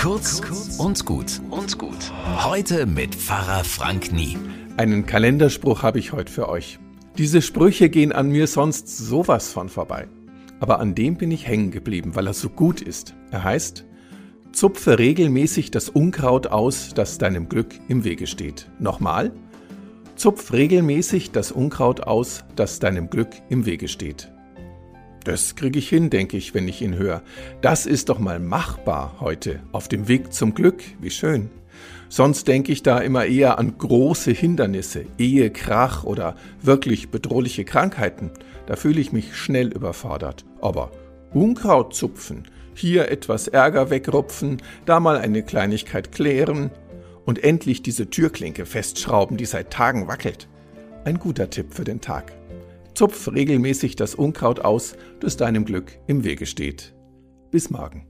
Kurz und gut und gut. Heute mit Pfarrer Frank Nie. Einen Kalenderspruch habe ich heute für euch. Diese Sprüche gehen an mir sonst sowas von vorbei. Aber an dem bin ich hängen geblieben, weil er so gut ist. Er heißt, zupfe regelmäßig das Unkraut aus, das deinem Glück im Wege steht. Nochmal, zupf regelmäßig das Unkraut aus, das deinem Glück im Wege steht. Das kriege ich hin, denke ich, wenn ich ihn höre. Das ist doch mal machbar heute, auf dem Weg zum Glück, wie schön. Sonst denke ich da immer eher an große Hindernisse, Ehe, Krach oder wirklich bedrohliche Krankheiten. Da fühle ich mich schnell überfordert. Aber Unkraut zupfen, hier etwas Ärger wegrupfen, da mal eine Kleinigkeit klären und endlich diese Türklinke festschrauben, die seit Tagen wackelt. Ein guter Tipp für den Tag. Zupf regelmäßig das Unkraut aus, das deinem Glück im Wege steht. Bis morgen.